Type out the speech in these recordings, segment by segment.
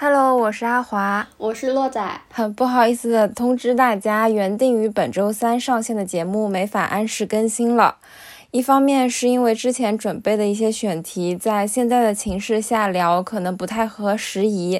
Hello，我是阿华，我是洛仔。很不好意思的通知大家，原定于本周三上线的节目没法按时更新了。一方面是因为之前准备的一些选题，在现在的情势下聊可能不太合时宜；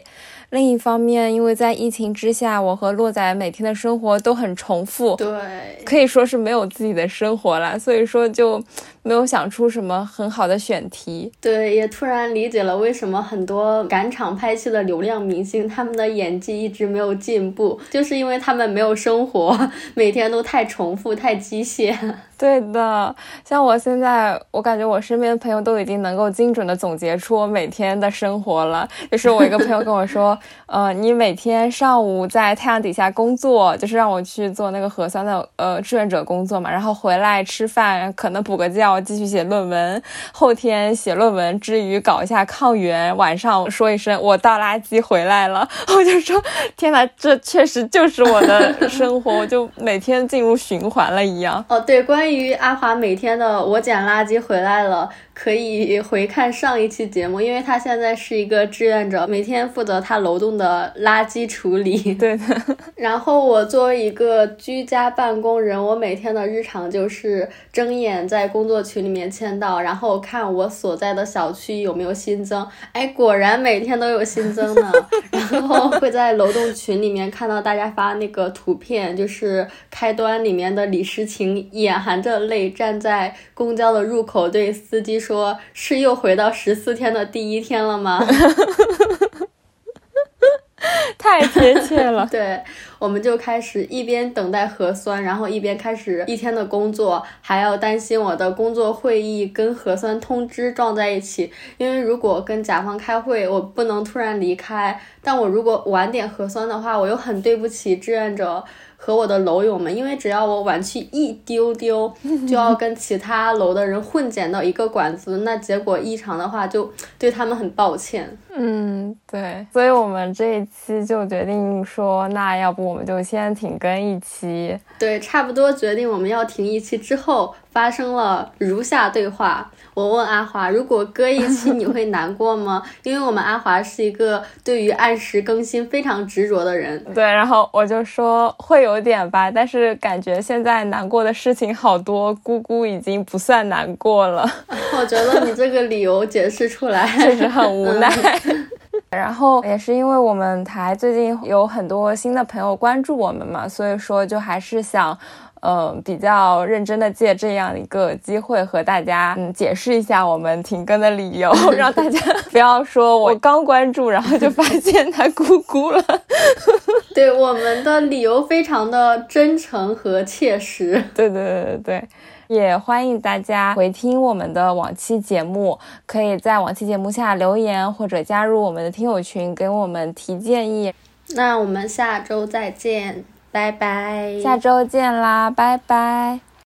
另一方面，因为在疫情之下，我和洛仔每天的生活都很重复，对，可以说是没有自己的生活了，所以说就。没有想出什么很好的选题，对，也突然理解了为什么很多赶场拍戏的流量明星，他们的演技一直没有进步，就是因为他们没有生活，每天都太重复、太机械。对的，像我现在，我感觉我身边的朋友都已经能够精准的总结出我每天的生活了。就是我一个朋友跟我说，呃，你每天上午在太阳底下工作，就是让我去做那个核酸的呃志愿者工作嘛，然后回来吃饭，可能补个觉。继续写论文，后天写论文之余搞一下抗原，晚上说一声我倒垃圾回来了，我就说天哪，这确实就是我的 生活，我就每天进入循环了一样。哦，对，关于阿华每天的我捡垃圾回来了。可以回看上一期节目，因为他现在是一个志愿者，每天负责他楼栋的垃圾处理。对的。然后我作为一个居家办公人，我每天的日常就是睁眼在工作群里面签到，然后看我所在的小区有没有新增。哎，果然每天都有新增呢。然后会在楼栋群里面看到大家发那个图片，就是开端里面的李诗情眼含着泪站在公交的入口对司机说。说是又回到十四天的第一天了吗？太贴切了。对，我们就开始一边等待核酸，然后一边开始一天的工作，还要担心我的工作会议跟核酸通知撞在一起。因为如果跟甲方开会，我不能突然离开；但我如果晚点核酸的话，我又很对不起志愿者。和我的楼友们，因为只要我晚去一丢丢，就要 跟其他楼的人混剪到一个馆子，那结果异常的话，就对他们很抱歉。嗯，对，所以我们这一期就决定说，那要不我们就先停更一期。对，差不多决定我们要停一期之后，发生了如下对话。我问阿华，如果搁一期你会难过吗？因为我们阿华是一个对于按时更新非常执着的人。对，然后我就说会有点吧，但是感觉现在难过的事情好多，姑姑已经不算难过了。我觉得你这个理由解释出来 确实很无奈。然后也是因为我们台最近有很多新的朋友关注我们嘛，所以说就还是想。嗯，比较认真的借这样一个机会和大家嗯解释一下我们停更的理由，让大家不要说我刚关注，然后就发现他咕咕了。对，我们的理由非常的真诚和切实。对对对对对，也欢迎大家回听我们的往期节目，可以在往期节目下留言或者加入我们的听友群，给我们提建议。那我们下周再见。拜拜，下周见啦，拜拜。